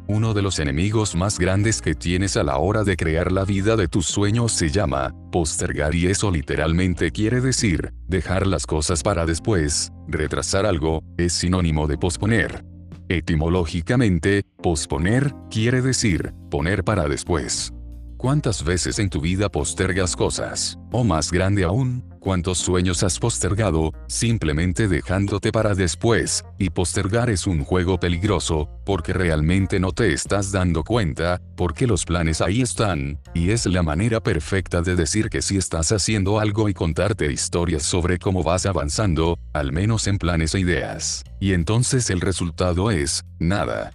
Uno de los enemigos más grandes que tienes a la hora de crear la vida de tus sueños se llama postergar y eso literalmente quiere decir dejar las cosas para después, retrasar algo, es sinónimo de posponer. Etimológicamente, posponer quiere decir poner para después. ¿Cuántas veces en tu vida postergas cosas? O más grande aún, ¿cuántos sueños has postergado, simplemente dejándote para después? Y postergar es un juego peligroso, porque realmente no te estás dando cuenta, porque los planes ahí están, y es la manera perfecta de decir que si estás haciendo algo y contarte historias sobre cómo vas avanzando, al menos en planes e ideas. Y entonces el resultado es, nada.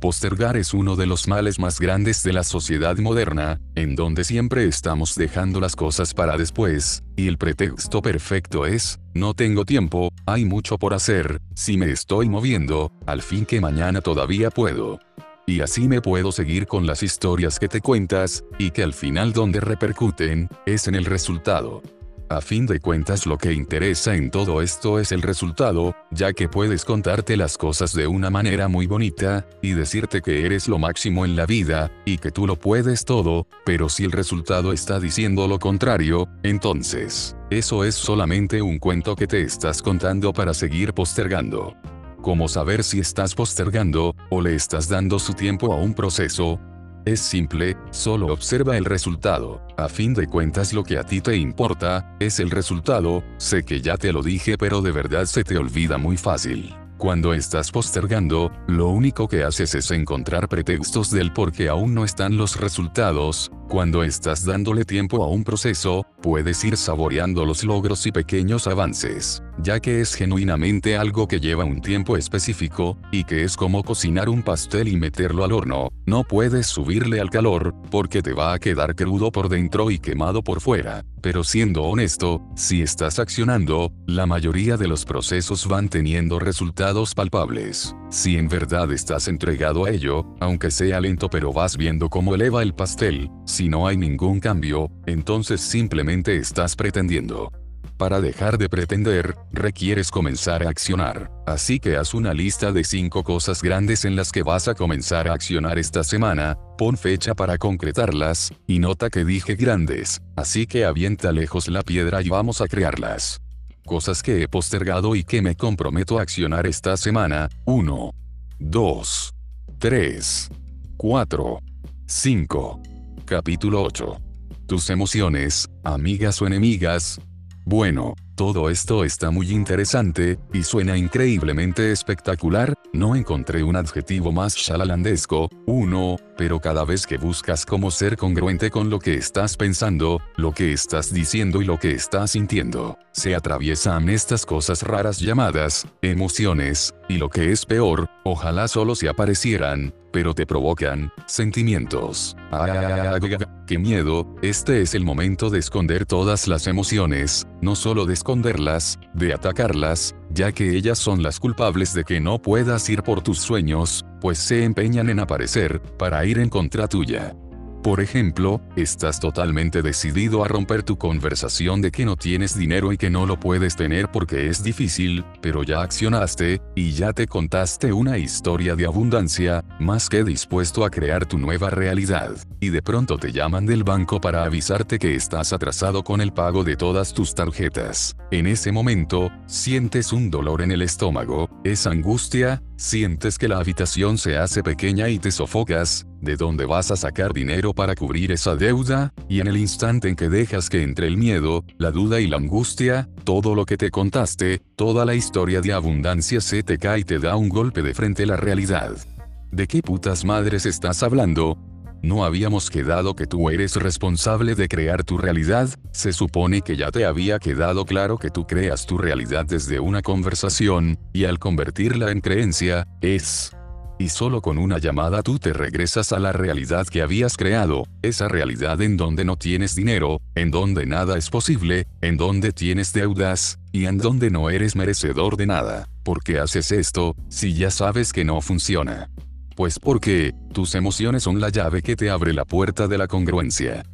Postergar es uno de los males más grandes de la sociedad moderna, en donde siempre estamos dejando las cosas para después, y el pretexto perfecto es, no tengo tiempo, hay mucho por hacer, si me estoy moviendo, al fin que mañana todavía puedo. Y así me puedo seguir con las historias que te cuentas, y que al final donde repercuten, es en el resultado. A fin de cuentas lo que interesa en todo esto es el resultado, ya que puedes contarte las cosas de una manera muy bonita, y decirte que eres lo máximo en la vida, y que tú lo puedes todo, pero si el resultado está diciendo lo contrario, entonces, eso es solamente un cuento que te estás contando para seguir postergando. ¿Cómo saber si estás postergando, o le estás dando su tiempo a un proceso, es simple, solo observa el resultado. A fin de cuentas lo que a ti te importa, es el resultado, sé que ya te lo dije pero de verdad se te olvida muy fácil. Cuando estás postergando, lo único que haces es encontrar pretextos del por qué aún no están los resultados, Cuando estás dándole tiempo a un proceso, puedes ir saboreando los logros y pequeños avances, ya que es genuinamente algo que lleva un tiempo específico, y que es como cocinar un pastel y meterlo al horno, no puedes subirle al calor, porque te va a quedar crudo por dentro y quemado por fuera. Pero siendo honesto, si estás accionando, la mayoría de los procesos van teniendo resultados palpables. Si en verdad estás entregado a ello, aunque sea lento pero vas viendo cómo eleva el pastel, si no hay ningún cambio, entonces simplemente estás pretendiendo. Para dejar de pretender, requieres comenzar a accionar. Así que haz una lista de 5 cosas grandes en las que vas a comenzar a accionar esta semana, pon fecha para concretarlas, y nota que dije grandes, así que avienta lejos la piedra y vamos a crearlas. Cosas que he postergado y que me comprometo a accionar esta semana, 1, 2, 3, 4, 5. Capítulo 8. Tus emociones, amigas o enemigas, bueno, todo esto está muy interesante, y suena increíblemente espectacular, no encontré un adjetivo más shalalandesco, uno, pero cada vez que buscas cómo ser congruente con lo que estás pensando, lo que estás diciendo y lo que estás sintiendo, se atraviesan estas cosas raras llamadas, emociones, y lo que es peor, ojalá solo se aparecieran, pero te provocan, sentimientos. ¡Qué miedo! Este es el momento de esconder todas las emociones, no solo de esconderlas, de atacarlas, ya que ellas son las culpables de que no puedas ir por tus sueños, pues se empeñan en aparecer, para ir en contra tuya. Por ejemplo, estás totalmente decidido a romper tu conversación de que no tienes dinero y que no lo puedes tener porque es difícil, pero ya accionaste, y ya te contaste una historia de abundancia, más que dispuesto a crear tu nueva realidad. Y de pronto te llaman del banco para avisarte que estás atrasado con el pago de todas tus tarjetas. En ese momento, sientes un dolor en el estómago, es angustia, sientes que la habitación se hace pequeña y te sofocas, de dónde vas a sacar dinero para cubrir esa deuda, y en el instante en que dejas que entre el miedo, la duda y la angustia, todo lo que te contaste, toda la historia de abundancia se te cae y te da un golpe de frente a la realidad. ¿De qué putas madres estás hablando? ¿No habíamos quedado que tú eres responsable de crear tu realidad? Se supone que ya te había quedado claro que tú creas tu realidad desde una conversación, y al convertirla en creencia, es y solo con una llamada tú te regresas a la realidad que habías creado, esa realidad en donde no tienes dinero, en donde nada es posible, en donde tienes deudas, y en donde no eres merecedor de nada. ¿Por qué haces esto, si ya sabes que no funciona? Pues porque, tus emociones son la llave que te abre la puerta de la congruencia.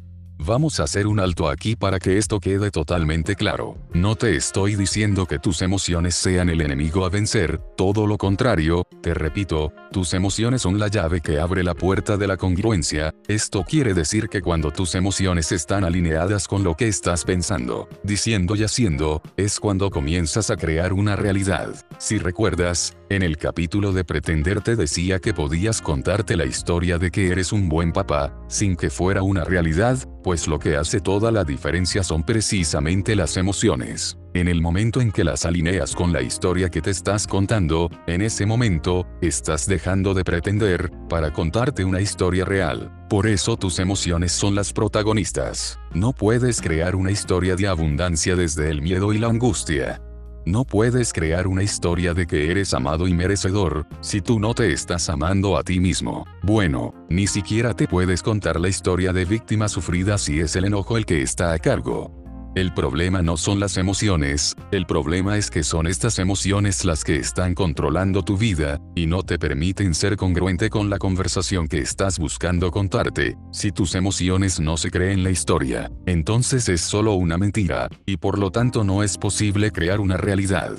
Vamos a hacer un alto aquí para que esto quede totalmente claro. No te estoy diciendo que tus emociones sean el enemigo a vencer, todo lo contrario, te repito, tus emociones son la llave que abre la puerta de la congruencia, esto quiere decir que cuando tus emociones están alineadas con lo que estás pensando, diciendo y haciendo, es cuando comienzas a crear una realidad. Si recuerdas, en el capítulo de Pretender te decía que podías contarte la historia de que eres un buen papá, sin que fuera una realidad, pues lo que hace toda la diferencia son precisamente las emociones. En el momento en que las alineas con la historia que te estás contando, en ese momento, estás dejando de pretender, para contarte una historia real. Por eso tus emociones son las protagonistas. No puedes crear una historia de abundancia desde el miedo y la angustia. No puedes crear una historia de que eres amado y merecedor, si tú no te estás amando a ti mismo. Bueno, ni siquiera te puedes contar la historia de víctima sufrida si es el enojo el que está a cargo. El problema no son las emociones, el problema es que son estas emociones las que están controlando tu vida, y no te permiten ser congruente con la conversación que estás buscando contarte. Si tus emociones no se creen la historia, entonces es solo una mentira, y por lo tanto no es posible crear una realidad.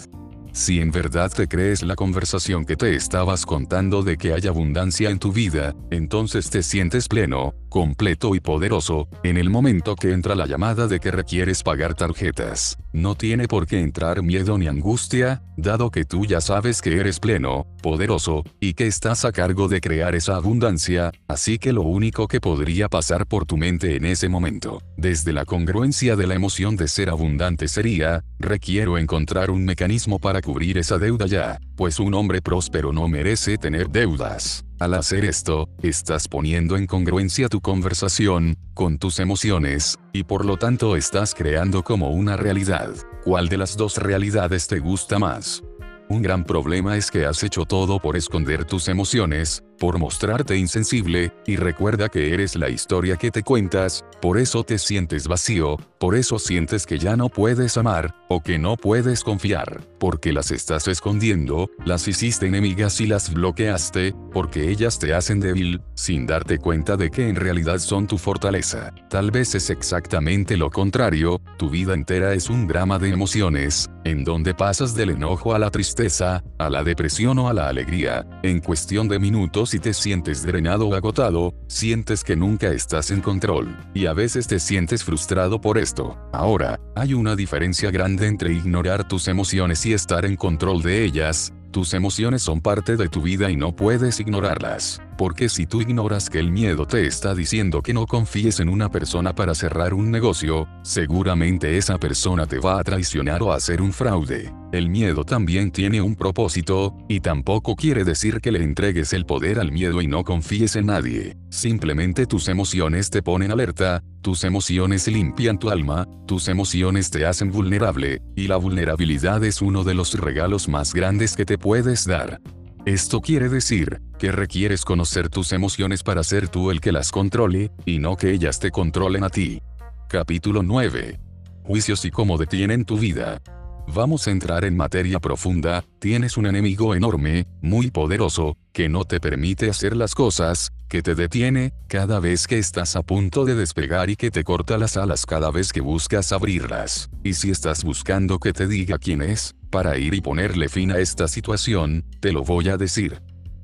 Si en verdad te crees la conversación que te estabas contando de que hay abundancia en tu vida, entonces te sientes pleno, completo y poderoso, en el momento que entra la llamada de que requieres pagar tarjetas. No tiene por qué entrar miedo ni angustia, dado que tú ya sabes que eres pleno, poderoso, y que estás a cargo de crear esa abundancia, así que lo único que podría pasar por tu mente en ese momento, desde la congruencia de la emoción de ser abundante sería, requiero encontrar un mecanismo para cubrir esa deuda ya, pues un hombre próspero no merece tener deudas. Al hacer esto, estás poniendo en congruencia tu conversación, con tus emociones, y por lo tanto estás creando como una realidad. ¿Cuál de las dos realidades te gusta más? Un gran problema es que has hecho todo por esconder tus emociones, por mostrarte insensible, y recuerda que eres la historia que te cuentas, por eso te sientes vacío, por eso sientes que ya no puedes amar, o que no puedes confiar, porque las estás escondiendo, las hiciste enemigas y las bloqueaste, porque ellas te hacen débil, sin darte cuenta de que en realidad son tu fortaleza. Tal vez es exactamente lo contrario, tu vida entera es un drama de emociones, en donde pasas del enojo a la tristeza, a la depresión o a la alegría, en cuestión de minutos si te sientes drenado o agotado, sientes que nunca estás en control, y a veces te sientes frustrado por esto. Ahora, hay una diferencia grande entre ignorar tus emociones y estar en control de ellas, tus emociones son parte de tu vida y no puedes ignorarlas. Porque si tú ignoras que el miedo te está diciendo que no confíes en una persona para cerrar un negocio, seguramente esa persona te va a traicionar o a hacer un fraude. El miedo también tiene un propósito, y tampoco quiere decir que le entregues el poder al miedo y no confíes en nadie. Simplemente tus emociones te ponen alerta, tus emociones limpian tu alma, tus emociones te hacen vulnerable, y la vulnerabilidad es uno de los regalos más grandes que te puedes dar. Esto quiere decir, que requieres conocer tus emociones para ser tú el que las controle, y no que ellas te controlen a ti. Capítulo 9. Juicios y cómo detienen tu vida. Vamos a entrar en materia profunda, tienes un enemigo enorme, muy poderoso, que no te permite hacer las cosas, que te detiene, cada vez que estás a punto de despegar y que te corta las alas cada vez que buscas abrirlas. Y si estás buscando que te diga quién es, para ir y ponerle fin a esta situación, te lo voy a decir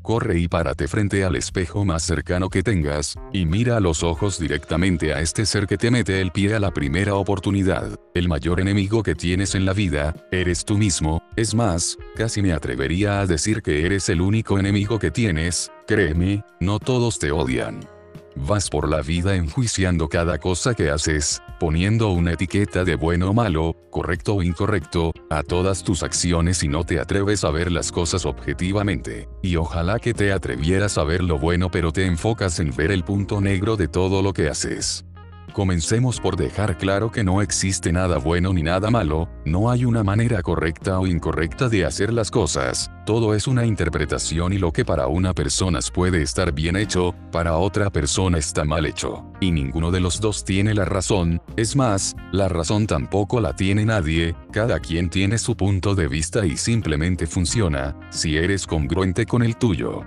corre y párate frente al espejo más cercano que tengas, y mira a los ojos directamente a este ser que te mete el pie a la primera oportunidad. El mayor enemigo que tienes en la vida, eres tú mismo, es más, casi me atrevería a decir que eres el único enemigo que tienes, créeme, no todos te odian. Vas por la vida enjuiciando cada cosa que haces, poniendo una etiqueta de bueno o malo, correcto o incorrecto, a todas tus acciones y no te atreves a ver las cosas objetivamente. Y ojalá que te atrevieras a ver lo bueno pero te enfocas en ver el punto negro de todo lo que haces. Comencemos por dejar claro que no existe nada bueno ni nada malo, no hay una manera correcta o incorrecta de hacer las cosas, todo es una interpretación y lo que para una persona puede estar bien hecho, para otra persona está mal hecho. Y ninguno de los dos tiene la razón, es más, la razón tampoco la tiene nadie, cada quien tiene su punto de vista y simplemente funciona, si eres congruente con el tuyo.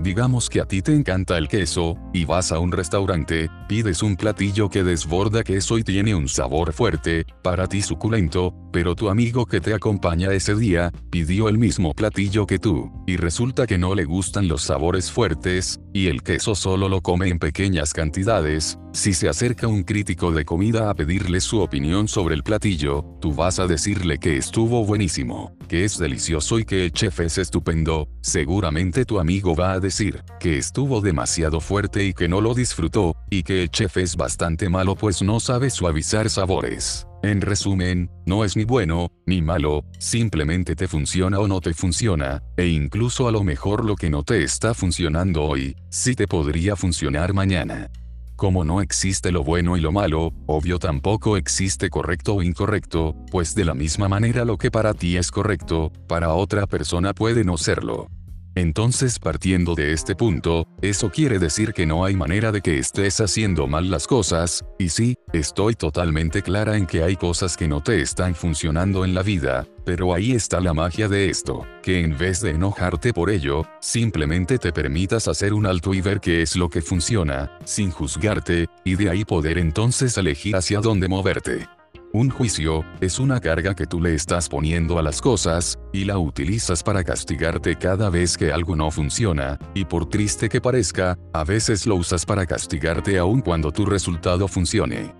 Digamos que a ti te encanta el queso, y vas a un restaurante, pides un platillo que desborda queso y tiene un sabor fuerte, para ti suculento, pero tu amigo que te acompaña ese día, pidió el mismo platillo que tú, y resulta que no le gustan los sabores fuertes, y el queso solo lo come en pequeñas cantidades, si se acerca un crítico de comida a pedirle su opinión sobre el platillo, tú vas a decirle que estuvo buenísimo, que es delicioso y que el chef es estupendo, seguramente tu amigo va a decir, que estuvo demasiado fuerte y que no lo disfrutó, y que el chef es bastante malo pues no sabe suavizar sabores. En resumen, no es ni bueno, ni malo, simplemente te funciona o no te funciona, e incluso a lo mejor lo que no te está funcionando hoy, sí te podría funcionar mañana. Como no existe lo bueno y lo malo, obvio tampoco existe correcto o incorrecto, pues de la misma manera lo que para ti es correcto, para otra persona puede no serlo. Entonces partiendo de este punto, eso quiere decir que no hay manera de que estés haciendo mal las cosas, y sí, estoy totalmente clara en que hay cosas que no te están funcionando en la vida, pero ahí está la magia de esto, que en vez de enojarte por ello, simplemente te permitas hacer un alto y ver qué es lo que funciona, sin juzgarte, y de ahí poder entonces elegir hacia dónde moverte. Un juicio, es una carga que tú le estás poniendo a las cosas, y la utilizas para castigarte cada vez que algo no funciona, y por triste que parezca, a veces lo usas para castigarte aun cuando tu resultado funcione.